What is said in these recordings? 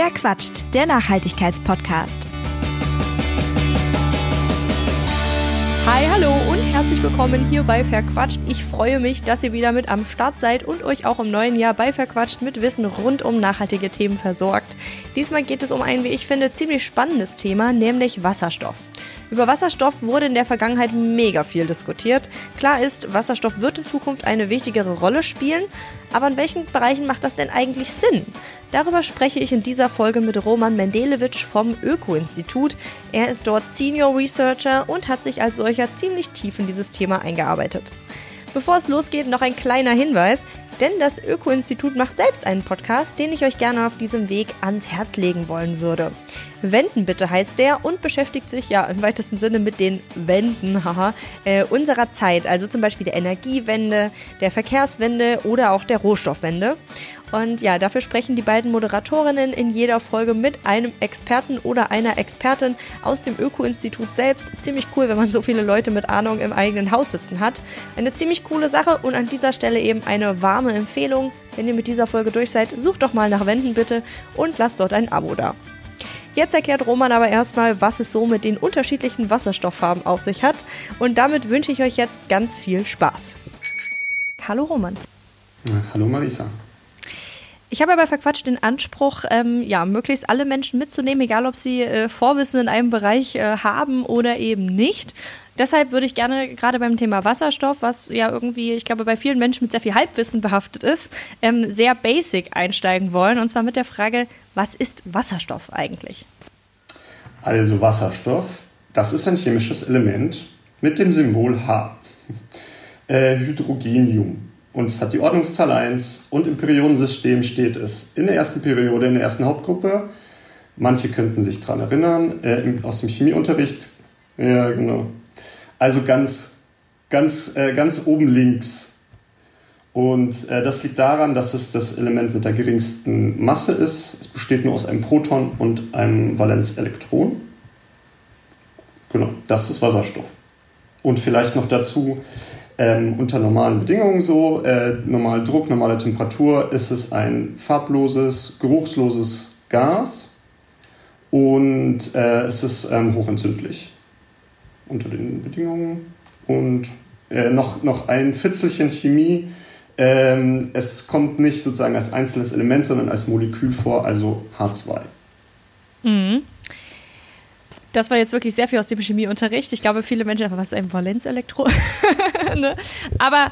Wer quatscht? Der Nachhaltigkeitspodcast. Hi, hallo und herzlich willkommen hier bei Verquatscht. Ich freue mich, dass ihr wieder mit am Start seid und euch auch im neuen Jahr bei Verquatscht mit Wissen rund um nachhaltige Themen versorgt. Diesmal geht es um ein, wie ich finde, ziemlich spannendes Thema, nämlich Wasserstoff. Über Wasserstoff wurde in der Vergangenheit mega viel diskutiert. Klar ist, Wasserstoff wird in Zukunft eine wichtigere Rolle spielen, aber in welchen Bereichen macht das denn eigentlich Sinn? Darüber spreche ich in dieser Folge mit Roman Mendelewitsch vom Öko-Institut. Er ist dort Senior Researcher und hat sich als solcher ziemlich tief in dieses Thema eingearbeitet. Bevor es losgeht, noch ein kleiner Hinweis, denn das Öko-Institut macht selbst einen Podcast, den ich euch gerne auf diesem Weg ans Herz legen wollen würde. Wenden bitte heißt der und beschäftigt sich ja im weitesten Sinne mit den Wenden haha, äh, unserer Zeit, also zum Beispiel der Energiewende, der Verkehrswende oder auch der Rohstoffwende. Und ja, dafür sprechen die beiden Moderatorinnen in jeder Folge mit einem Experten oder einer Expertin aus dem Öko-Institut selbst. Ziemlich cool, wenn man so viele Leute mit Ahnung im eigenen Haus sitzen hat. Eine ziemlich coole Sache und an dieser Stelle eben eine warme Empfehlung. Wenn ihr mit dieser Folge durch seid, sucht doch mal nach Wänden bitte und lasst dort ein Abo da. Jetzt erklärt Roman aber erstmal, was es so mit den unterschiedlichen Wasserstofffarben auf sich hat. Und damit wünsche ich euch jetzt ganz viel Spaß. Hallo Roman. Hallo Marisa. Ich habe aber verquatscht den Anspruch, ähm, ja, möglichst alle Menschen mitzunehmen, egal ob sie äh, Vorwissen in einem Bereich äh, haben oder eben nicht. Deshalb würde ich gerne gerade beim Thema Wasserstoff, was ja irgendwie, ich glaube, bei vielen Menschen mit sehr viel Halbwissen behaftet ist, ähm, sehr basic einsteigen wollen. Und zwar mit der Frage, was ist Wasserstoff eigentlich? Also Wasserstoff, das ist ein chemisches Element mit dem Symbol H. Äh, Hydrogenium. Und es hat die Ordnungszahl 1 und im Periodensystem steht es in der ersten Periode, in der ersten Hauptgruppe. Manche könnten sich daran erinnern, äh, aus dem Chemieunterricht. Ja, genau. Also ganz, ganz, äh, ganz oben links. Und äh, das liegt daran, dass es das Element mit der geringsten Masse ist. Es besteht nur aus einem Proton und einem Valenzelektron. Genau, das ist Wasserstoff. Und vielleicht noch dazu, ähm, unter normalen Bedingungen so, äh, normal Druck, normale Temperatur, ist es ein farbloses, geruchsloses Gas und äh, es ist ähm, hochentzündlich unter den Bedingungen. Und äh, noch, noch ein Fitzelchen Chemie. Ähm, es kommt nicht sozusagen als einzelnes Element, sondern als Molekül vor, also H2. Mhm. Das war jetzt wirklich sehr viel aus dem Chemieunterricht. Ich glaube, viele Menschen was ist ein Valenzelektron? ne? Aber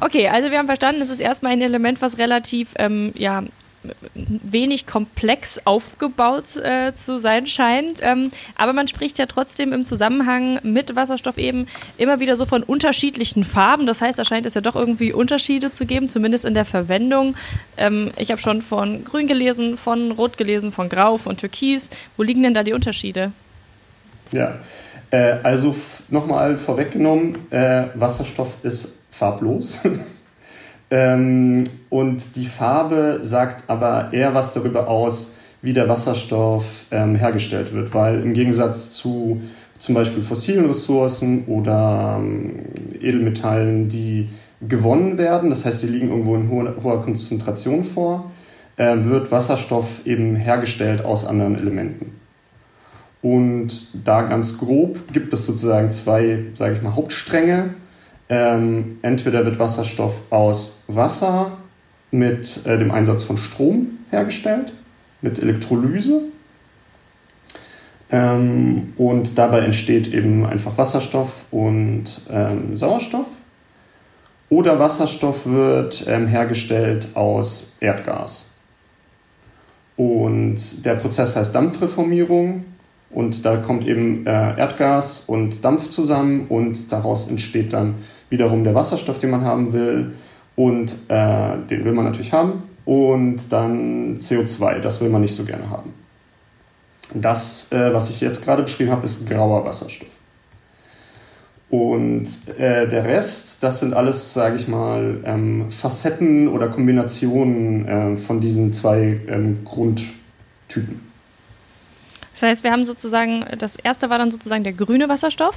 okay, also wir haben verstanden, es ist erstmal ein Element, was relativ ähm, ja, wenig komplex aufgebaut äh, zu sein scheint. Ähm, aber man spricht ja trotzdem im Zusammenhang mit Wasserstoff eben immer wieder so von unterschiedlichen Farben. Das heißt, da scheint es ja doch irgendwie Unterschiede zu geben, zumindest in der Verwendung. Ähm, ich habe schon von Grün gelesen, von Rot gelesen, von Grau, von Türkis. Wo liegen denn da die Unterschiede? Ja, äh, also nochmal vorweggenommen, äh, Wasserstoff ist farblos. ähm, und die Farbe sagt aber eher was darüber aus, wie der Wasserstoff ähm, hergestellt wird, weil im Gegensatz zu zum Beispiel fossilen Ressourcen oder ähm, Edelmetallen, die gewonnen werden, das heißt, die liegen irgendwo in hoher, hoher Konzentration vor, äh, wird Wasserstoff eben hergestellt aus anderen Elementen. Und da ganz grob gibt es sozusagen zwei, sage ich mal, Hauptstränge. Ähm, entweder wird Wasserstoff aus Wasser mit äh, dem Einsatz von Strom hergestellt, mit Elektrolyse. Ähm, und dabei entsteht eben einfach Wasserstoff und ähm, Sauerstoff. Oder Wasserstoff wird ähm, hergestellt aus Erdgas. Und der Prozess heißt Dampfreformierung und da kommt eben äh, Erdgas und Dampf zusammen und daraus entsteht dann wiederum der Wasserstoff, den man haben will. Und äh, den will man natürlich haben. Und dann CO2, das will man nicht so gerne haben. Das, äh, was ich jetzt gerade beschrieben habe, ist grauer Wasserstoff. Und äh, der Rest, das sind alles, sage ich mal, ähm, Facetten oder Kombinationen äh, von diesen zwei ähm, Grundtypen. Das heißt, wir haben sozusagen, das erste war dann sozusagen der grüne Wasserstoff.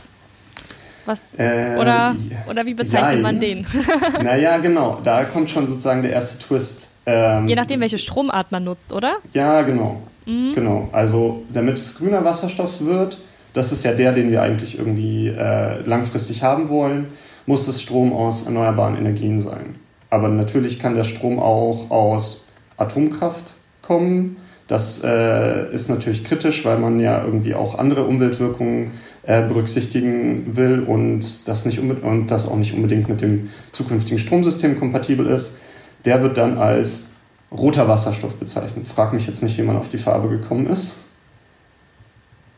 Was, äh, oder, oder wie bezeichnet ja, man den? naja, genau. Da kommt schon sozusagen der erste Twist. Ähm, Je nachdem, welche Stromart man nutzt, oder? Ja, genau. Mhm. Genau. Also, damit es grüner Wasserstoff wird, das ist ja der, den wir eigentlich irgendwie äh, langfristig haben wollen, muss es Strom aus erneuerbaren Energien sein. Aber natürlich kann der Strom auch aus Atomkraft kommen. Das äh, ist natürlich kritisch, weil man ja irgendwie auch andere Umweltwirkungen äh, berücksichtigen will und das, nicht und das auch nicht unbedingt mit dem zukünftigen Stromsystem kompatibel ist. Der wird dann als roter Wasserstoff bezeichnet. Frag mich jetzt nicht, wie man auf die Farbe gekommen ist.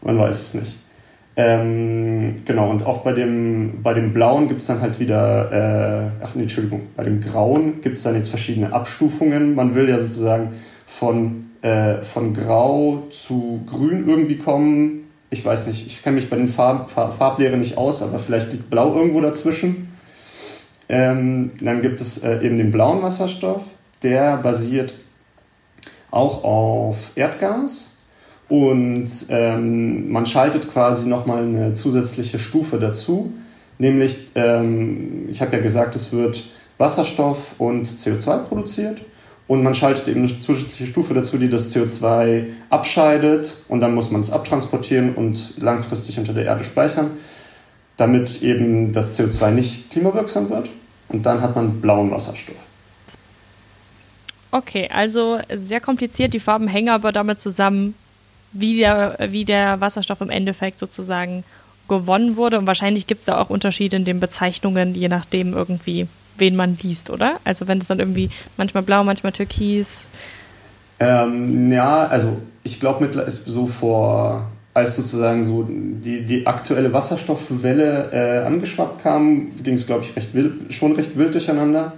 Man weiß es nicht. Ähm, genau, und auch bei dem, bei dem Blauen gibt es dann halt wieder, äh, ach nee, Entschuldigung, bei dem Grauen gibt es dann jetzt verschiedene Abstufungen. Man will ja sozusagen von, äh, von Grau zu Grün irgendwie kommen. Ich weiß nicht, ich kenne mich bei den Farb, Farb, Farblehren nicht aus, aber vielleicht liegt Blau irgendwo dazwischen. Ähm, dann gibt es äh, eben den blauen Wasserstoff, der basiert auch auf Erdgas und ähm, man schaltet quasi nochmal eine zusätzliche Stufe dazu, nämlich, ähm, ich habe ja gesagt, es wird Wasserstoff und CO2 produziert und man schaltet eben eine zusätzliche Stufe dazu, die das CO2 abscheidet und dann muss man es abtransportieren und langfristig unter der Erde speichern, damit eben das CO2 nicht klimawirksam wird und dann hat man blauen Wasserstoff. Okay, also sehr kompliziert, die Farben hängen aber damit zusammen, wie der, wie der Wasserstoff im Endeffekt sozusagen gewonnen wurde. Und wahrscheinlich gibt es da auch Unterschiede in den Bezeichnungen, je nachdem irgendwie, wen man liest, oder? Also wenn es dann irgendwie manchmal blau, manchmal türkis. Ähm, ja, also ich glaube, so vor, als sozusagen so die, die aktuelle Wasserstoffwelle äh, angeschwappt kam, ging es, glaube ich, recht wild, schon recht wild durcheinander.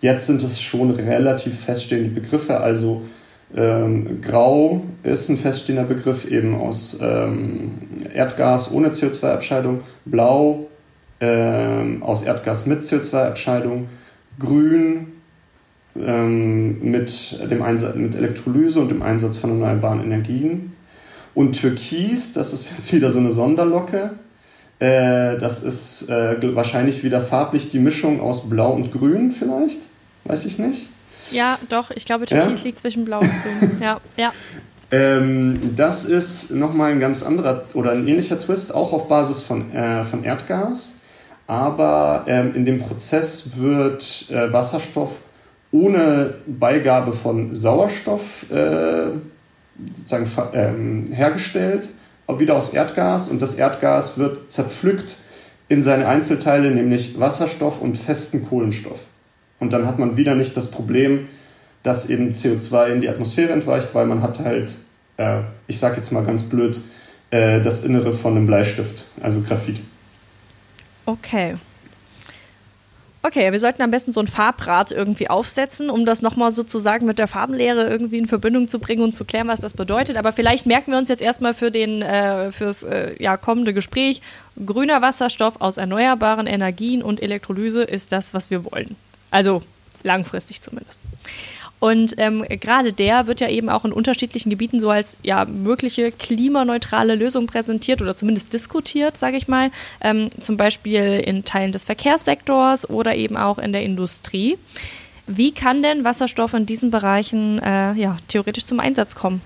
Jetzt sind es schon relativ feststehende Begriffe, also ähm, Grau ist ein feststehender Begriff eben aus ähm, Erdgas ohne CO2-Abscheidung. Blau ähm, aus Erdgas mit CO2-Abscheidung. Grün ähm, mit, dem Einsatz, mit Elektrolyse und dem Einsatz von erneuerbaren Energien. Und Türkis, das ist jetzt wieder so eine Sonderlocke. Äh, das ist äh, wahrscheinlich wieder farblich die Mischung aus Blau und Grün vielleicht. Weiß ich nicht. Ja, doch, ich glaube, Türkis ja? liegt zwischen Blau und Grün. Ja, ja. Ähm, das ist nochmal ein ganz anderer oder ein ähnlicher Twist, auch auf Basis von, äh, von Erdgas. Aber ähm, in dem Prozess wird äh, Wasserstoff ohne Beigabe von Sauerstoff äh, sozusagen ähm, hergestellt, auch wieder aus Erdgas. Und das Erdgas wird zerpflückt in seine Einzelteile, nämlich Wasserstoff und festen Kohlenstoff. Und dann hat man wieder nicht das Problem, dass eben CO2 in die Atmosphäre entweicht, weil man hat halt, äh, ich sage jetzt mal ganz blöd, äh, das Innere von einem Bleistift, also Graphit. Okay. Okay, wir sollten am besten so ein Farbrad irgendwie aufsetzen, um das nochmal sozusagen mit der Farbenlehre irgendwie in Verbindung zu bringen und zu klären, was das bedeutet. Aber vielleicht merken wir uns jetzt erstmal für den, äh, fürs äh, ja, kommende Gespräch, grüner Wasserstoff aus erneuerbaren Energien und Elektrolyse ist das, was wir wollen. Also langfristig zumindest. Und ähm, gerade der wird ja eben auch in unterschiedlichen Gebieten so als ja, mögliche klimaneutrale Lösung präsentiert oder zumindest diskutiert, sage ich mal. Ähm, zum Beispiel in Teilen des Verkehrssektors oder eben auch in der Industrie. Wie kann denn Wasserstoff in diesen Bereichen äh, ja, theoretisch zum Einsatz kommen?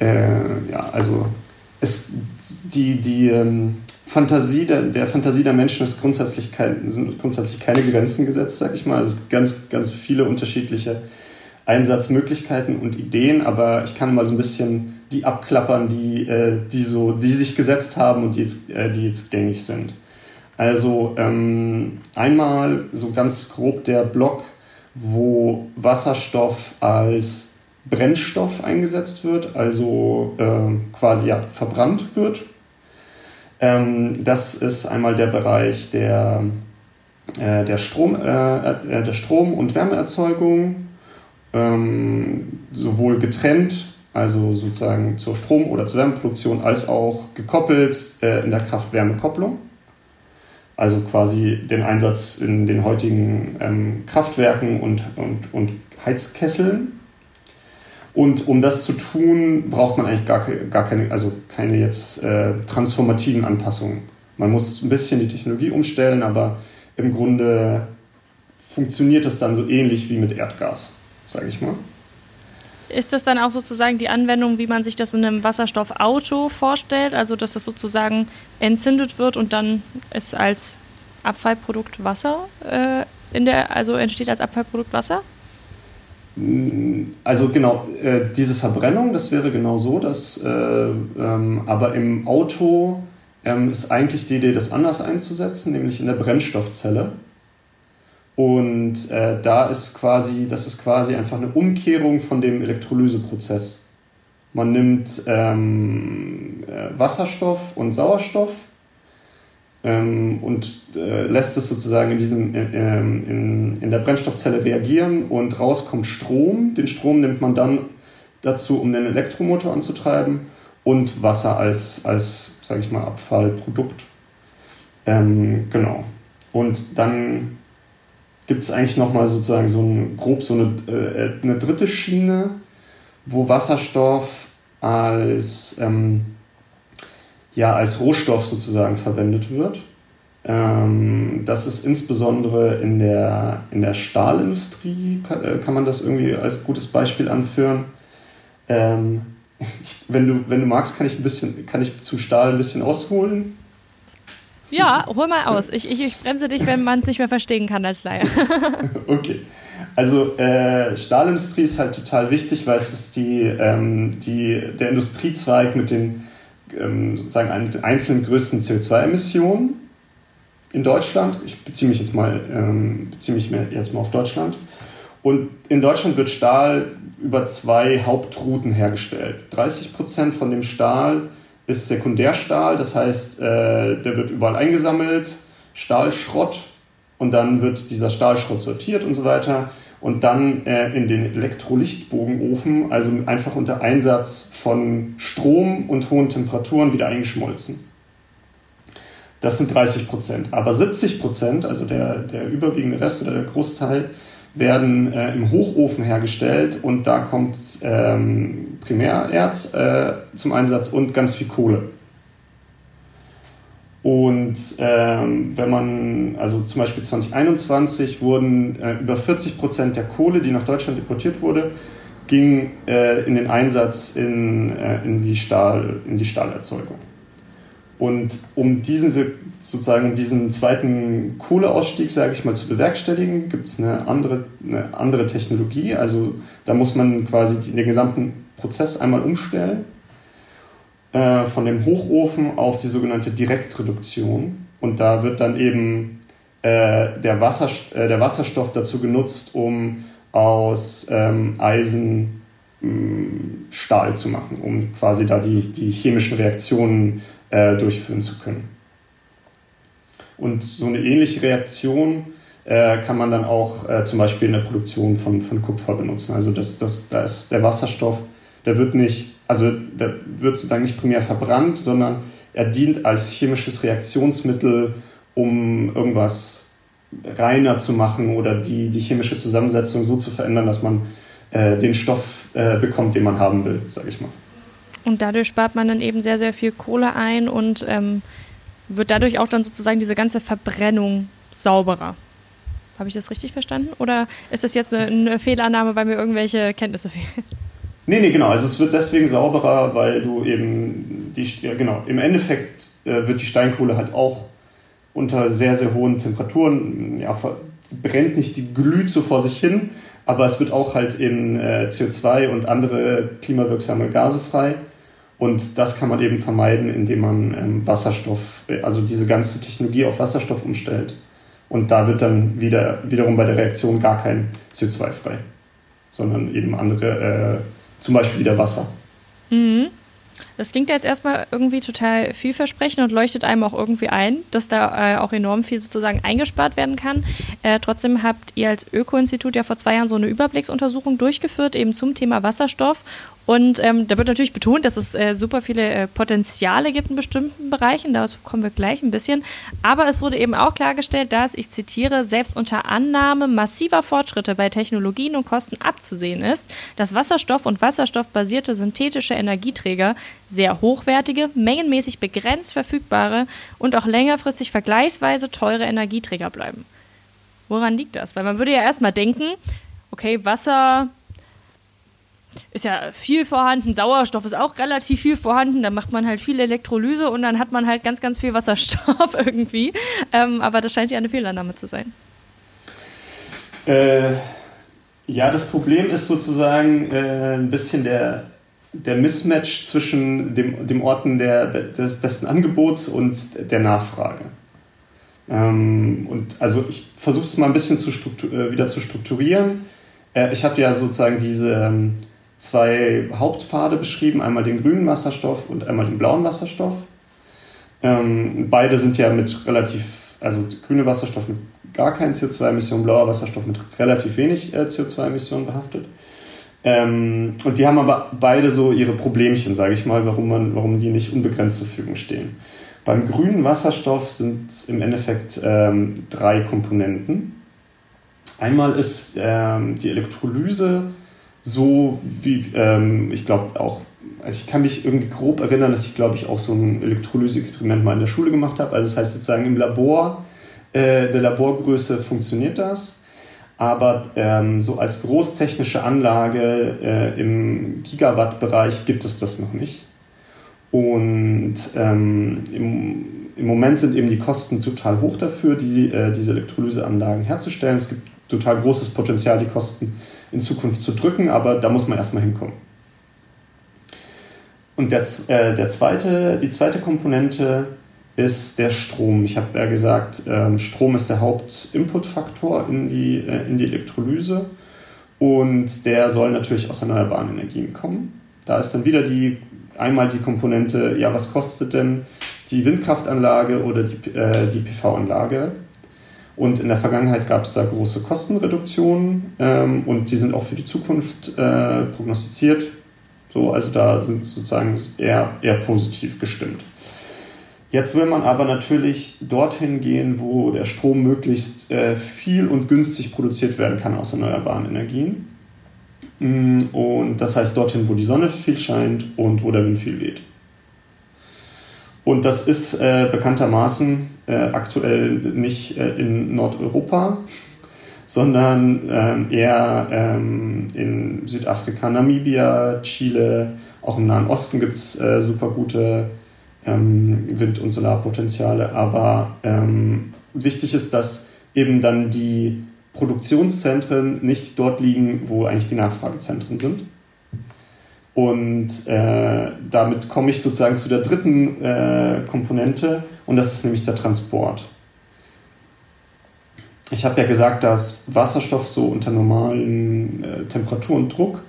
Äh, ja, also es, die, die ähm, Fantasie der, der Fantasie der Menschen ist grundsätzlich kein, sind grundsätzlich keine Grenzen gesetzt, sag ich mal. Also es gibt ganz, ganz viele unterschiedliche Einsatzmöglichkeiten und Ideen, aber ich kann mal so ein bisschen die abklappern, die, äh, die, so, die sich gesetzt haben und die jetzt, äh, die jetzt gängig sind. Also ähm, einmal so ganz grob der Block, wo Wasserstoff als Brennstoff eingesetzt wird, also äh, quasi ja, verbrannt wird ähm, das ist einmal der Bereich der, äh, der, Strom, äh, äh, der Strom- und Wärmeerzeugung, ähm, sowohl getrennt, also sozusagen zur Strom- oder zur Wärmeproduktion, als auch gekoppelt äh, in der Kraft-Wärme-Kopplung. Also quasi den Einsatz in den heutigen ähm, Kraftwerken und, und, und Heizkesseln und um das zu tun, braucht man eigentlich gar, gar keine, also keine jetzt äh, transformativen Anpassungen. Man muss ein bisschen die Technologie umstellen, aber im Grunde funktioniert es dann so ähnlich wie mit Erdgas. sage ich mal. Ist das dann auch sozusagen die Anwendung, wie man sich das in einem Wasserstoffauto vorstellt? Also, dass das sozusagen entzündet wird und dann es als Abfallprodukt Wasser äh, in der, also entsteht als Abfallprodukt Wasser? Also genau, äh, diese Verbrennung, das wäre genau so, dass äh, ähm, aber im Auto ähm, ist eigentlich die Idee, das anders einzusetzen, nämlich in der Brennstoffzelle. Und äh, da ist quasi, das ist quasi einfach eine Umkehrung von dem Elektrolyseprozess. Man nimmt ähm, äh, Wasserstoff und Sauerstoff ähm, und äh, lässt es sozusagen in, diesem, äh, in, in der Brennstoffzelle reagieren und raus kommt Strom. Den Strom nimmt man dann dazu, um den Elektromotor anzutreiben und Wasser als, als sage ich mal, Abfallprodukt. Ähm, genau. Und dann gibt es eigentlich nochmal sozusagen so ein, grob so eine, äh, eine dritte Schiene, wo Wasserstoff als, ähm, ja, als Rohstoff sozusagen verwendet wird. Ähm, das ist insbesondere in der, in der Stahlindustrie, kann, äh, kann man das irgendwie als gutes Beispiel anführen. Ähm, ich, wenn, du, wenn du magst, kann ich, ein bisschen, kann ich zum Stahl ein bisschen ausholen. Ja, hol mal aus. Ich, ich, ich bremse dich, wenn man es nicht mehr verstehen kann als Laie. okay. Also äh, Stahlindustrie ist halt total wichtig, weil es ist die, ähm, die, der Industriezweig mit den ähm, sozusagen einzelnen größten CO2-Emissionen in Deutschland. Ich beziehe mich jetzt mal, ähm, beziehe mich jetzt mal auf Deutschland. Und in Deutschland wird Stahl über zwei Hauptrouten hergestellt. 30 Prozent von dem Stahl ist Sekundärstahl, das heißt, äh, der wird überall eingesammelt, Stahlschrott und dann wird dieser Stahlschrott sortiert und so weiter und dann äh, in den Elektrolichtbogenofen, also einfach unter Einsatz von Strom und hohen Temperaturen wieder eingeschmolzen. Das sind 30 Prozent. Aber 70 Prozent, also der, der überwiegende Rest oder der Großteil, werden äh, im Hochofen hergestellt und da kommt ähm, Primärerz äh, zum Einsatz und ganz viel Kohle. Und ähm, wenn man, also zum Beispiel 2021 wurden äh, über 40 Prozent der Kohle, die nach Deutschland deportiert wurde, ging äh, in den Einsatz in, äh, in, die Stahl, in die Stahlerzeugung. Und um diesen, sozusagen diesen zweiten Kohleausstieg, sage ich mal, zu bewerkstelligen, gibt es eine andere, eine andere Technologie. Also da muss man quasi den gesamten Prozess einmal umstellen äh, von dem Hochofen auf die sogenannte Direktreduktion. Und da wird dann eben äh, der, Wasser, äh, der Wasserstoff dazu genutzt, um aus ähm, Eisen mm, Stahl zu machen, um quasi da die, die chemischen Reaktionen äh, durchführen zu können. Und so eine ähnliche Reaktion äh, kann man dann auch äh, zum Beispiel in der Produktion von, von Kupfer benutzen. Also das, das, da ist der Wasserstoff, der wird nicht, also der wird sozusagen nicht primär verbrannt, sondern er dient als chemisches Reaktionsmittel, um irgendwas reiner zu machen oder die, die chemische Zusammensetzung so zu verändern, dass man äh, den Stoff äh, bekommt, den man haben will, sage ich mal. Und dadurch spart man dann eben sehr, sehr viel Kohle ein und ähm, wird dadurch auch dann sozusagen diese ganze Verbrennung sauberer. Habe ich das richtig verstanden? Oder ist das jetzt eine, eine Fehlannahme, weil mir irgendwelche Kenntnisse fehlen? Nee, nee, genau. Also es wird deswegen sauberer, weil du eben die, ja, genau, im Endeffekt äh, wird die Steinkohle halt auch unter sehr, sehr hohen Temperaturen, ja, brennt nicht, die glüht so vor sich hin, aber es wird auch halt in äh, CO2 und andere klimawirksame Gase frei. Und das kann man eben vermeiden, indem man ähm, Wasserstoff, äh, also diese ganze Technologie auf Wasserstoff umstellt. Und da wird dann wieder, wiederum bei der Reaktion gar kein CO2 frei, sondern eben andere, äh, zum Beispiel wieder Wasser. Mhm. Das klingt ja jetzt erstmal irgendwie total vielversprechend und leuchtet einem auch irgendwie ein, dass da äh, auch enorm viel sozusagen eingespart werden kann. Äh, trotzdem habt ihr als Öko-Institut ja vor zwei Jahren so eine Überblicksuntersuchung durchgeführt, eben zum Thema Wasserstoff. Und ähm, da wird natürlich betont, dass es äh, super viele äh, Potenziale gibt in bestimmten Bereichen. Daraus kommen wir gleich ein bisschen. Aber es wurde eben auch klargestellt, dass, ich zitiere, selbst unter Annahme massiver Fortschritte bei Technologien und Kosten abzusehen ist, dass Wasserstoff und wasserstoffbasierte synthetische Energieträger sehr hochwertige, mengenmäßig begrenzt verfügbare und auch längerfristig vergleichsweise teure Energieträger bleiben. Woran liegt das? Weil man würde ja erstmal denken, okay, Wasser ist ja viel vorhanden. Sauerstoff ist auch relativ viel vorhanden. Da macht man halt viel Elektrolyse und dann hat man halt ganz, ganz viel Wasserstoff irgendwie. Ähm, aber das scheint ja eine Fehlannahme zu sein. Äh, ja, das Problem ist sozusagen äh, ein bisschen der, der Mismatch zwischen dem, dem Orten der, des besten Angebots und der Nachfrage. Ähm, und also ich versuche es mal ein bisschen zu äh, wieder zu strukturieren. Äh, ich habe ja sozusagen diese ähm, zwei Hauptpfade beschrieben, einmal den grünen Wasserstoff und einmal den blauen Wasserstoff. Ähm, beide sind ja mit relativ, also grüne Wasserstoff mit gar keinen CO2-Emissionen, blauer Wasserstoff mit relativ wenig äh, CO2-Emissionen behaftet. Ähm, und die haben aber beide so ihre Problemchen, sage ich mal, warum, man, warum die nicht unbegrenzt zur Verfügung stehen. Beim grünen Wasserstoff sind es im Endeffekt ähm, drei Komponenten. Einmal ist ähm, die Elektrolyse so wie, ähm, ich glaube auch, also ich kann mich irgendwie grob erinnern, dass ich glaube ich auch so ein Elektrolyse-Experiment mal in der Schule gemacht habe. Also das heißt sozusagen im Labor, äh, der Laborgröße funktioniert das. Aber ähm, so als großtechnische Anlage äh, im Gigawatt-Bereich gibt es das noch nicht. Und ähm, im, im, Moment sind eben die Kosten total hoch dafür, die, äh, diese Elektrolyseanlagen herzustellen. Es gibt total großes Potenzial, die Kosten in Zukunft zu drücken, aber da muss man erstmal hinkommen. Und der, äh, der zweite, die zweite Komponente ist der Strom. Ich habe ja gesagt, ähm, Strom ist der Hauptinputfaktor in die, äh, in die Elektrolyse und der soll natürlich aus erneuerbaren Energien kommen. Da ist dann wieder die einmal die Komponente, ja, was kostet denn die Windkraftanlage oder die, äh, die PV-Anlage? Und in der Vergangenheit gab es da große Kostenreduktionen ähm, und die sind auch für die Zukunft äh, prognostiziert. So, also da sind sozusagen eher, eher positiv gestimmt. Jetzt will man aber natürlich dorthin gehen, wo der Strom möglichst äh, viel und günstig produziert werden kann aus erneuerbaren Energien. Mm, und das heißt dorthin, wo die Sonne viel scheint und wo der Wind viel weht. Und das ist äh, bekanntermaßen äh, aktuell nicht äh, in Nordeuropa, sondern ähm, eher ähm, in Südafrika, Namibia, Chile, auch im Nahen Osten gibt es äh, super gute Wind- und Solarpotenziale. Aber ähm, wichtig ist, dass eben dann die Produktionszentren nicht dort liegen, wo eigentlich die Nachfragezentren sind. Und äh, damit komme ich sozusagen zu der dritten äh, Komponente und das ist nämlich der Transport. Ich habe ja gesagt, dass Wasserstoff so unter normalen äh, Temperatur und Druck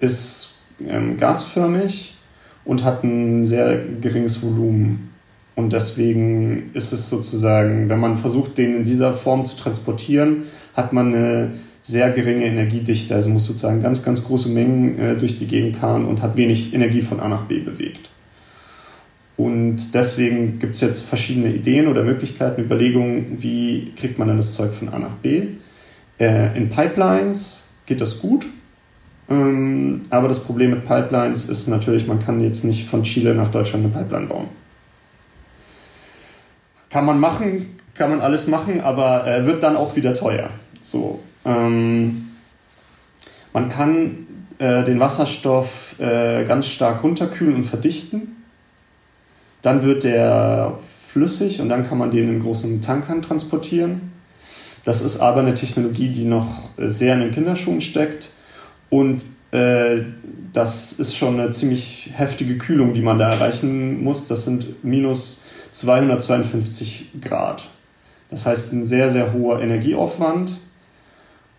ist ähm, gasförmig und hat ein sehr geringes Volumen. Und deswegen ist es sozusagen, wenn man versucht, den in dieser Form zu transportieren, hat man eine sehr geringe Energiedichte, also muss sozusagen ganz, ganz große Mengen äh, durch die Gegend fahren und hat wenig Energie von A nach B bewegt. Und deswegen gibt es jetzt verschiedene Ideen oder Möglichkeiten, Überlegungen, wie kriegt man dann das Zeug von A nach B. Äh, in Pipelines geht das gut, ähm, aber das Problem mit Pipelines ist natürlich, man kann jetzt nicht von Chile nach Deutschland eine Pipeline bauen. Kann man machen, kann man alles machen, aber äh, wird dann auch wieder teuer. So, ähm, man kann äh, den Wasserstoff äh, ganz stark runterkühlen und verdichten. Dann wird der flüssig und dann kann man den in großen Tankern transportieren. Das ist aber eine Technologie, die noch sehr in den Kinderschuhen steckt und äh, das ist schon eine ziemlich heftige Kühlung, die man da erreichen muss. Das sind minus 252 Grad. Das heißt ein sehr, sehr hoher Energieaufwand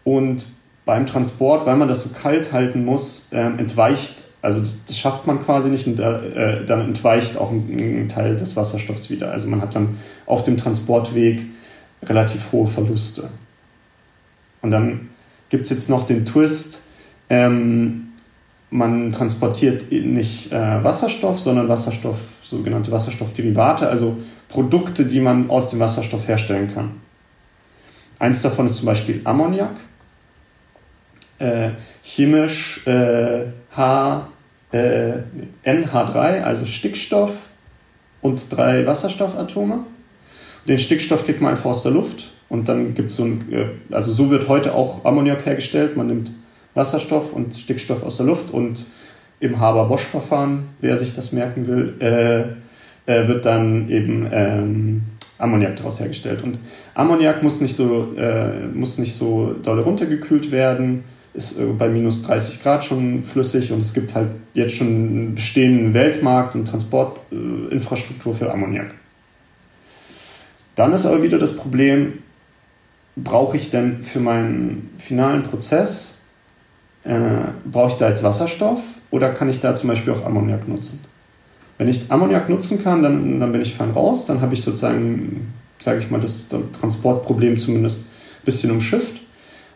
und beim Transport, weil man das so kalt halten muss, äh, entweicht, also das, das, schafft man quasi nicht und äh, dann entweicht auch ein, ein, Teil des Wasserstoffs wieder. Also man hat dann auf dem Transportweg relativ hohe Verluste. Und dann gibt es jetzt noch den Twist, ähm, man transportiert nicht äh, Wasserstoff, sondern Wasserstoff, sogenannte Wasserstoffderivate, also Produkte, die man aus dem Wasserstoff herstellen kann. Eins davon ist zum Beispiel Ammoniak äh, chemisch äh, H, äh, NH3, also Stickstoff und drei Wasserstoffatome. Den Stickstoff kriegt man einfach aus der Luft und dann gibt es so ein, äh, also so wird heute auch Ammoniak hergestellt. Man nimmt Wasserstoff und Stickstoff aus der Luft und im Haber-Bosch-Verfahren, wer sich das merken will, äh, äh, wird dann eben ähm, Ammoniak daraus hergestellt. Und Ammoniak muss nicht so, äh, muss nicht so doll runtergekühlt werden, ist äh, bei minus 30 Grad schon flüssig und es gibt halt jetzt schon einen bestehenden Weltmarkt und Transportinfrastruktur für Ammoniak. Dann ist aber wieder das Problem, brauche ich denn für meinen finalen Prozess, äh, brauche ich da jetzt Wasserstoff oder kann ich da zum Beispiel auch Ammoniak nutzen? Wenn ich Ammoniak nutzen kann, dann, dann bin ich fein raus, dann habe ich sozusagen, sage ich mal, das Transportproblem zumindest ein bisschen umschifft.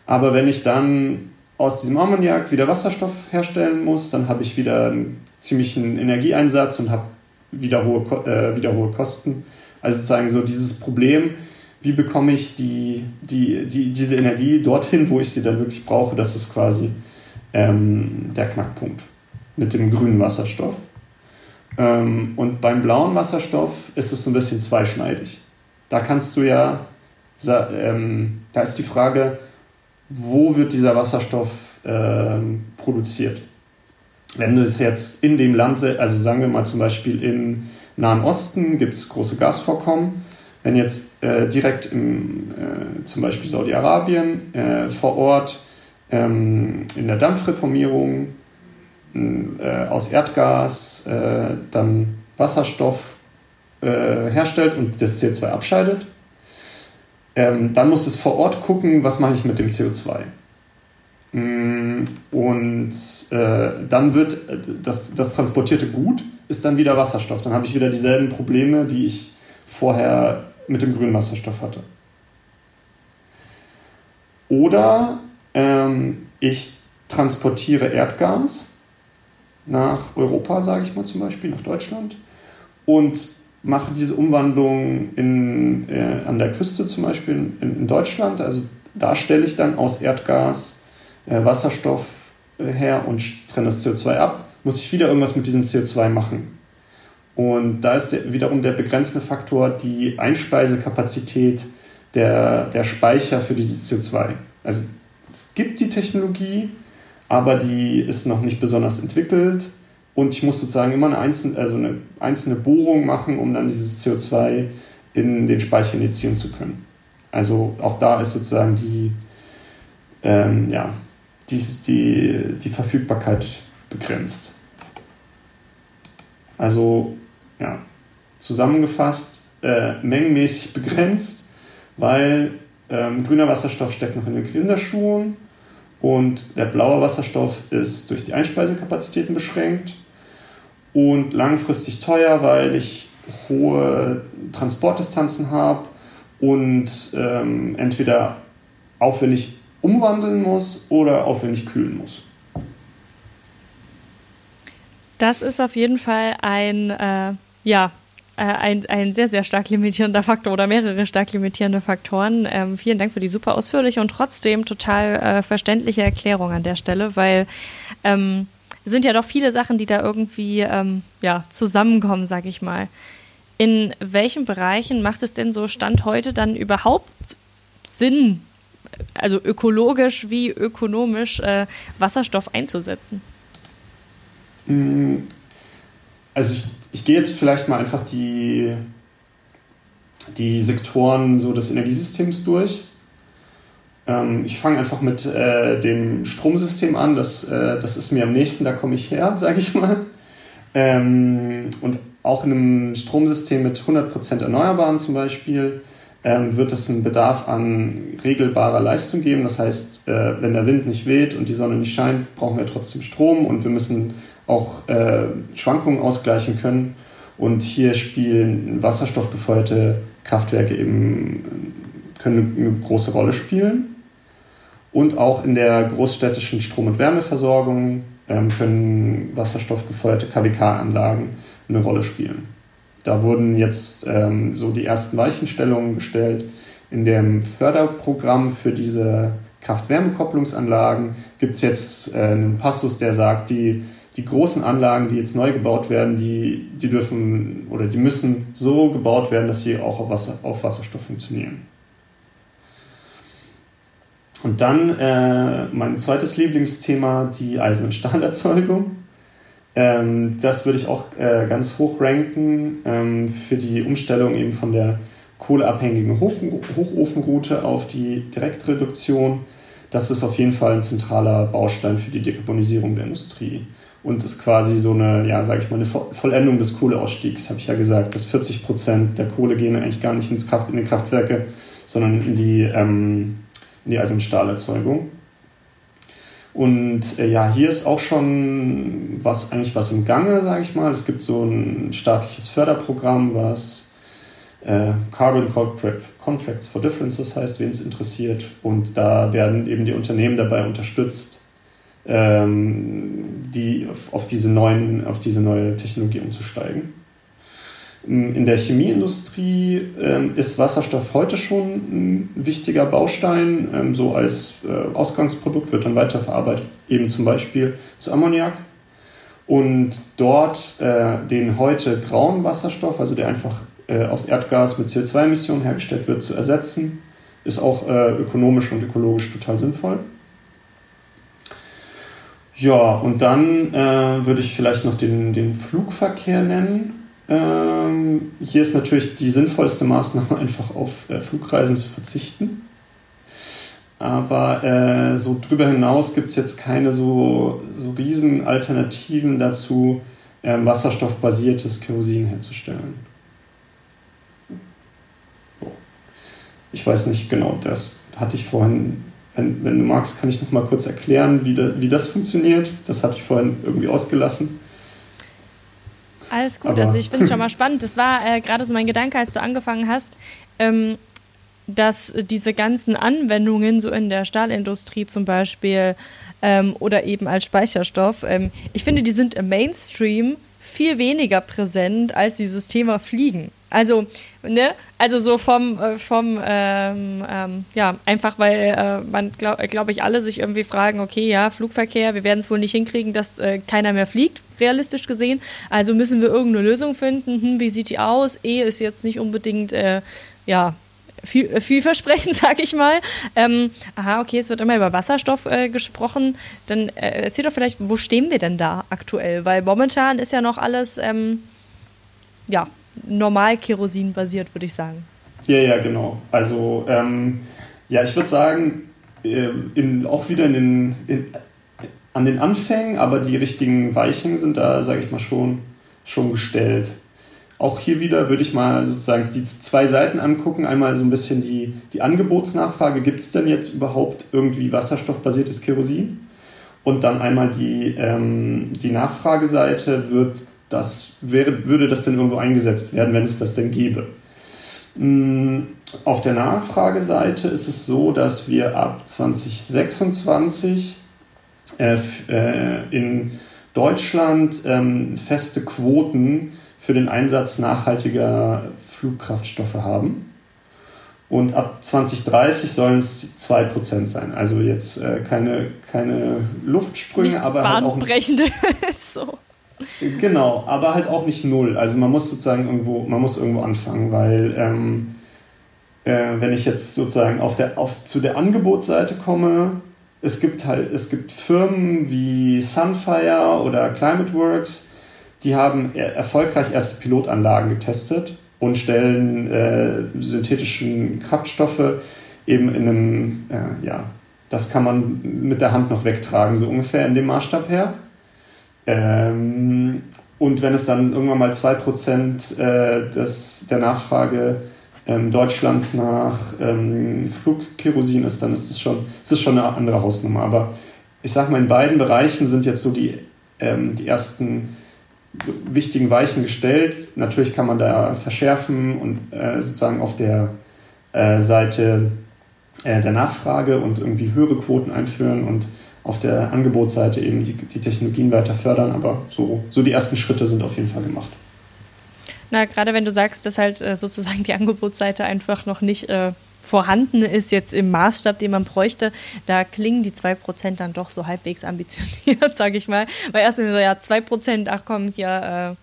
Aber wenn ich dann aus diesem Ammoniak wieder Wasserstoff herstellen muss, dann habe ich wieder einen ziemlichen Energieeinsatz und habe wieder hohe, äh, wieder hohe Kosten. Also sozusagen so dieses Problem, wie bekomme ich die, die, die, diese Energie dorthin, wo ich sie dann wirklich brauche, das ist quasi ähm, der Knackpunkt mit dem grünen Wasserstoff. Ähm, und beim blauen Wasserstoff ist es so ein bisschen zweischneidig. Da kannst du ja, ähm, da ist die Frage, wo wird dieser Wasserstoff ähm, produziert? Wenn du es jetzt in dem Land, also sagen wir mal zum Beispiel im Nahen Osten gibt es große Gasvorkommen. Wenn jetzt äh, direkt im, äh, zum Beispiel Saudi-Arabien äh, vor Ort ähm, in der Dampfreformierung äh, aus Erdgas äh, dann Wasserstoff äh, herstellt und das CO2 abscheidet. Ähm, dann muss es vor Ort gucken, was mache ich mit dem CO2. Mm, und äh, dann wird das, das transportierte Gut ist dann wieder Wasserstoff. Dann habe ich wieder dieselben Probleme, die ich vorher mit dem grünen Wasserstoff hatte. Oder ähm, ich transportiere Erdgas nach Europa, sage ich mal zum Beispiel, nach Deutschland und mache diese Umwandlung in, äh, an der Küste zum Beispiel in, in, Deutschland. Also da stelle ich dann aus Erdgas äh, Wasserstoff äh, her und trenne das CO2 ab. Muss ich wieder irgendwas mit diesem CO2 machen. Und da ist der, wiederum der begrenzende Faktor die Einspeisekapazität der, der Speicher für dieses CO2. Also es gibt die Technologie, aber die ist noch nicht besonders entwickelt und ich muss sozusagen immer eine einzelne, also eine einzelne Bohrung machen, um dann dieses CO2 in den Speicher injizieren zu können. Also auch da ist sozusagen die, ähm, ja, die, die, die Verfügbarkeit begrenzt. Also ja, zusammengefasst, äh, mengenmäßig begrenzt, weil ähm, grüner Wasserstoff steckt noch in den Kinderschuhen und der blaue Wasserstoff ist durch die Einspeisekakapazitäten beschränkt und langfristig teuer, weil ich hohe Transportdistanzen habe und ähm, entweder aufwendig umwandeln muss oder aufwendig kühlen muss. Das ist auf jeden Fall ein äh, ja, ein, ein sehr, sehr stark limitierender Faktor oder mehrere stark limitierende Faktoren. Ähm, vielen Dank für die super ausführliche und trotzdem total äh, verständliche Erklärung an der Stelle, weil ähm, sind ja doch viele Sachen, die da irgendwie ähm, ja, zusammenkommen, sag ich mal. In welchen Bereichen macht es denn so Stand heute dann überhaupt Sinn, also ökologisch wie ökonomisch äh, Wasserstoff einzusetzen? Mm, also ich ich gehe jetzt vielleicht mal einfach die, die Sektoren so des Energiesystems durch. Ähm, ich fange einfach mit äh, dem Stromsystem an. Das, äh, das ist mir am nächsten, da komme ich her, sage ich mal. Ähm, und auch in einem Stromsystem mit 100% Erneuerbaren zum Beispiel ähm, wird es einen Bedarf an regelbarer Leistung geben. Das heißt, äh, wenn der Wind nicht weht und die Sonne nicht scheint, brauchen wir trotzdem Strom und wir müssen auch äh, Schwankungen ausgleichen können. Und hier spielen wasserstoffgefeuerte Kraftwerke eben können eine große Rolle spielen. Und auch in der großstädtischen Strom- und Wärmeversorgung ähm, können wasserstoffgefeuerte KWK-Anlagen eine Rolle spielen. Da wurden jetzt ähm, so die ersten Weichenstellungen gestellt. In dem Förderprogramm für diese Kraft-Wärme-Kopplungsanlagen gibt es jetzt äh, einen Passus, der sagt, die die großen Anlagen, die jetzt neu gebaut werden, die, die dürfen oder die müssen so gebaut werden, dass sie auch auf, Wasser, auf Wasserstoff funktionieren. Und dann äh, mein zweites Lieblingsthema, die Eisen- und Stahlerzeugung. Ähm, das würde ich auch äh, ganz hoch ranken ähm, für die Umstellung eben von der kohleabhängigen Hoch Hochofenroute auf die Direktreduktion. Das ist auf jeden Fall ein zentraler Baustein für die Dekarbonisierung der Industrie und ist quasi so eine, ja, sage ich mal, eine Vollendung des Kohleausstiegs, habe ich ja gesagt, dass 40 Prozent der Kohle gehen eigentlich gar nicht ins Kraft, in die Kraftwerke, sondern in die, ähm, in die Eisen- und Stahlerzeugung. Und äh, ja, hier ist auch schon was eigentlich was im Gange, sage ich mal. Es gibt so ein staatliches Förderprogramm, was äh, Carbon Contracts for Differences heißt, wen es interessiert. Und da werden eben die Unternehmen dabei unterstützt, die auf, diese neuen, auf diese neue Technologie umzusteigen. Ähm, in der Chemieindustrie ähm, ist Wasserstoff heute schon ein wichtiger Baustein. Ähm, so als äh, Ausgangsprodukt wird dann weiterverarbeitet, eben zum Beispiel zu Ammoniak. Und dort äh, den heute grauen Wasserstoff, also der einfach äh, aus Erdgas mit CO2-Emissionen hergestellt wird, zu ersetzen, ist auch ökonomisch und ökologisch total sinnvoll. Ja, und dann äh, würde ich vielleicht noch den, den Flugverkehr nennen. Ähm, hier ist natürlich die sinnvollste Maßnahme, einfach auf äh, Flugreisen zu verzichten. Aber äh, so drüber hinaus gibt es jetzt keine so, so riesen Alternativen dazu, ähm, wasserstoffbasiertes Kerosin herzustellen. Ich weiß nicht genau, das hatte ich vorhin wenn, wenn du magst, kann ich noch mal kurz erklären, wie, da, wie das funktioniert. Das hatte ich vorhin irgendwie ausgelassen. Alles gut, Aber also ich finde es schon mal spannend. Das war äh, gerade so mein Gedanke, als du angefangen hast, ähm, dass diese ganzen Anwendungen, so in der Stahlindustrie zum Beispiel ähm, oder eben als Speicherstoff, ähm, ich finde, die sind im Mainstream viel weniger präsent als dieses Thema Fliegen. Also, ne, also so vom, äh, vom ähm, ähm, ja, einfach weil äh, man, glaube glaub ich, alle sich irgendwie fragen, okay, ja, Flugverkehr, wir werden es wohl nicht hinkriegen, dass äh, keiner mehr fliegt, realistisch gesehen. Also müssen wir irgendeine Lösung finden. Hm, wie sieht die aus? E ist jetzt nicht unbedingt, äh, ja, viel, äh, vielversprechend, sag ich mal. Ähm, aha, okay, es wird immer über Wasserstoff äh, gesprochen. Dann äh, erzähl doch vielleicht, wo stehen wir denn da aktuell? Weil momentan ist ja noch alles, ähm, ja, normal Kerosin basiert, würde ich sagen. Ja, ja, genau. Also, ähm, ja, ich würde sagen, äh, in, auch wieder in den, in, an den Anfängen, aber die richtigen Weichen sind da, sage ich mal, schon, schon gestellt auch hier wieder würde ich mal sozusagen die zwei Seiten angucken. Einmal so ein bisschen die, die Angebotsnachfrage, gibt es denn jetzt überhaupt irgendwie wasserstoffbasiertes Kerosin? Und dann einmal die, ähm, die Nachfrageseite, wird das, wäre, würde das denn irgendwo eingesetzt werden, wenn es das denn gäbe? Mm, auf der Nachfrageseite ist es so, dass wir ab 2026 äh, äh, in Deutschland ähm, feste Quoten für den Einsatz nachhaltiger Flugkraftstoffe haben. Und ab 2030 sollen es 2% sein. Also jetzt äh, keine, keine Luftsprünge, Nichts aber halt auch. so. Genau, aber halt auch nicht null. Also man muss sozusagen irgendwo, man muss irgendwo anfangen, weil ähm, äh, wenn ich jetzt sozusagen auf der, auf, zu der Angebotsseite komme, es gibt halt, es gibt Firmen wie Sunfire oder ClimateWorks, die haben erfolgreich erste Pilotanlagen getestet und stellen äh, synthetischen Kraftstoffe eben in einem, äh, ja, das kann man mit der Hand noch wegtragen, so ungefähr in dem Maßstab her. Ähm, und wenn es dann irgendwann mal 2% äh, des, der Nachfrage ähm, Deutschlands nach ähm, Flugkerosin ist, dann ist es schon, schon eine andere Hausnummer. Aber ich sage mal, in beiden Bereichen sind jetzt so die, ähm, die ersten wichtigen Weichen gestellt. Natürlich kann man da verschärfen und äh, sozusagen auf der äh, Seite äh, der Nachfrage und irgendwie höhere Quoten einführen und auf der Angebotsseite eben die, die Technologien weiter fördern. Aber so, so die ersten Schritte sind auf jeden Fall gemacht. Na, gerade wenn du sagst, dass halt äh, sozusagen die Angebotsseite einfach noch nicht äh, vorhanden ist jetzt im Maßstab, den man bräuchte, da klingen die 2% dann doch so halbwegs ambitioniert, sage ich mal. Weil erstmal so, ja, 2%, ach komm, hier,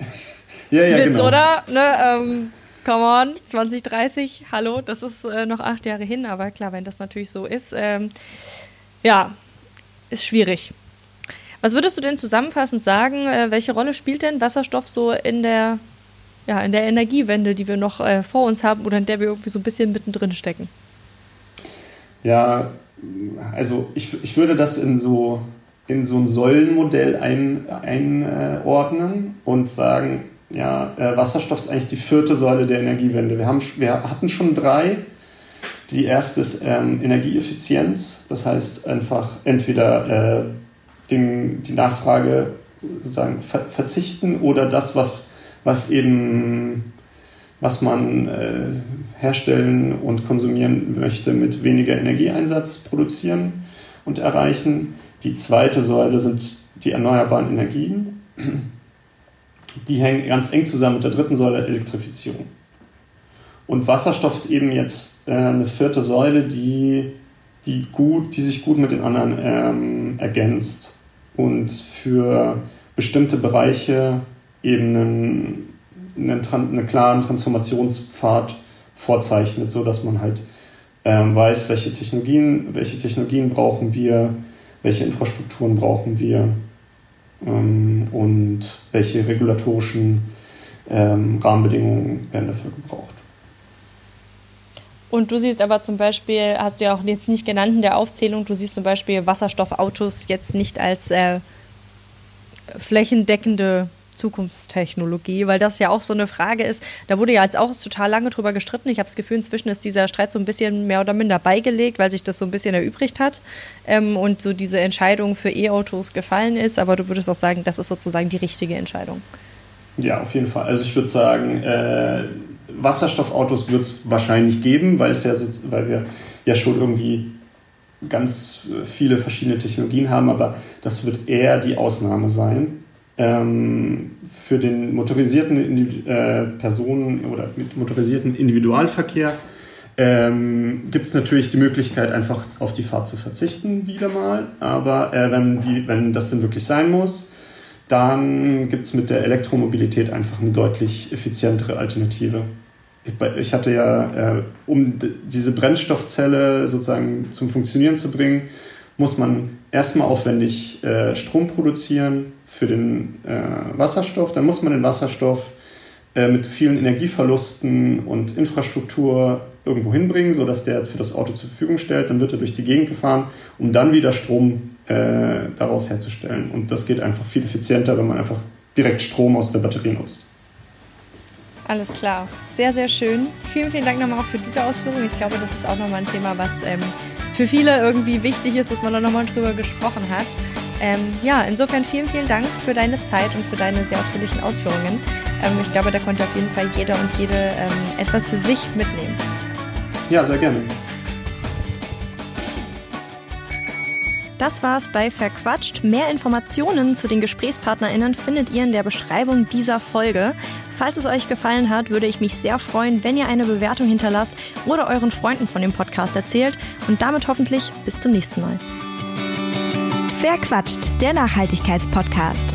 äh, ja, ja, Witz, genau. oder? Ne, ähm, come on, 2030, hallo, das ist äh, noch acht Jahre hin, aber klar, wenn das natürlich so ist, ähm, ja, ist schwierig. Was würdest du denn zusammenfassend sagen, äh, welche Rolle spielt denn Wasserstoff so in der, ja, in der Energiewende, die wir noch äh, vor uns haben oder in der wir irgendwie so ein bisschen mittendrin stecken? Ja, also ich, ich würde das in so, in so ein Säulenmodell ein, einordnen und sagen, ja, äh, Wasserstoff ist eigentlich die vierte Säule der Energiewende. Wir, haben, wir hatten schon drei. Die erste ist ähm, Energieeffizienz, das heißt einfach entweder äh, den, die Nachfrage sozusagen ver verzichten oder das, was, was eben was man äh, herstellen und konsumieren möchte, mit weniger Energieeinsatz produzieren und erreichen. Die zweite Säule sind die erneuerbaren Energien. Die hängen ganz eng zusammen mit der dritten Säule Elektrifizierung. Und Wasserstoff ist eben jetzt äh, eine vierte Säule, die, die, gut, die sich gut mit den anderen ähm, ergänzt und für bestimmte Bereiche eben einen, einen, einen klaren Transformationspfad vorzeichnet, sodass man halt ähm, weiß, welche Technologien, welche Technologien brauchen wir, welche Infrastrukturen brauchen wir ähm, und welche regulatorischen ähm, Rahmenbedingungen werden dafür gebraucht. Und du siehst aber zum Beispiel, hast du ja auch jetzt nicht genannt in der Aufzählung, du siehst zum Beispiel Wasserstoffautos jetzt nicht als äh, flächendeckende Zukunftstechnologie, weil das ja auch so eine Frage ist. Da wurde ja jetzt auch total lange drüber gestritten. Ich habe das Gefühl, inzwischen ist dieser Streit so ein bisschen mehr oder minder beigelegt, weil sich das so ein bisschen erübrigt hat ähm, und so diese Entscheidung für E-Autos gefallen ist. Aber du würdest auch sagen, das ist sozusagen die richtige Entscheidung. Ja, auf jeden Fall. Also ich würde sagen, äh, Wasserstoffautos wird es wahrscheinlich geben, weil, es ja so, weil wir ja schon irgendwie ganz viele verschiedene Technologien haben, aber das wird eher die Ausnahme sein. Ähm, für den motorisierten äh, Personen- oder mit motorisierten Individualverkehr ähm, gibt es natürlich die Möglichkeit, einfach auf die Fahrt zu verzichten, wieder mal. Aber äh, wenn, die, wenn das denn wirklich sein muss, dann gibt es mit der Elektromobilität einfach eine deutlich effizientere Alternative ich hatte ja, äh, um diese Brennstoffzelle sozusagen zum Funktionieren zu bringen, muss man erstmal aufwendig äh, Strom produzieren für den äh, Wasserstoff. Dann muss man den Wasserstoff mit vielen Energieverlusten und Infrastruktur irgendwo hinbringen, sodass der für das Auto zur Verfügung stellt. Dann wird er durch die Gegend gefahren, um dann wieder Strom daraus herzustellen. Und das geht einfach viel effizienter, wenn man einfach direkt Strom aus der Batterie nutzt. Alles klar. Sehr, sehr schön. Vielen, vielen Dank nochmal auch für diese Ausführung. Ich glaube, das ist auch nochmal ein Thema, was ähm, für viele irgendwie wichtig ist, dass man da nochmal drüber gesprochen hat. Ähm, ja, insofern vielen, vielen Dank für deine Zeit und für deine sehr ausführlichen Ausführungen. Ähm, ich glaube, da konnte auf jeden Fall jeder und jede ähm, etwas für sich mitnehmen. Ja, sehr gerne. Das war's bei Verquatscht. Mehr Informationen zu den GesprächspartnerInnen findet ihr in der Beschreibung dieser Folge. Falls es euch gefallen hat, würde ich mich sehr freuen, wenn ihr eine Bewertung hinterlasst oder euren Freunden von dem Podcast erzählt und damit hoffentlich bis zum nächsten Mal. Verquatscht, der Nachhaltigkeitspodcast.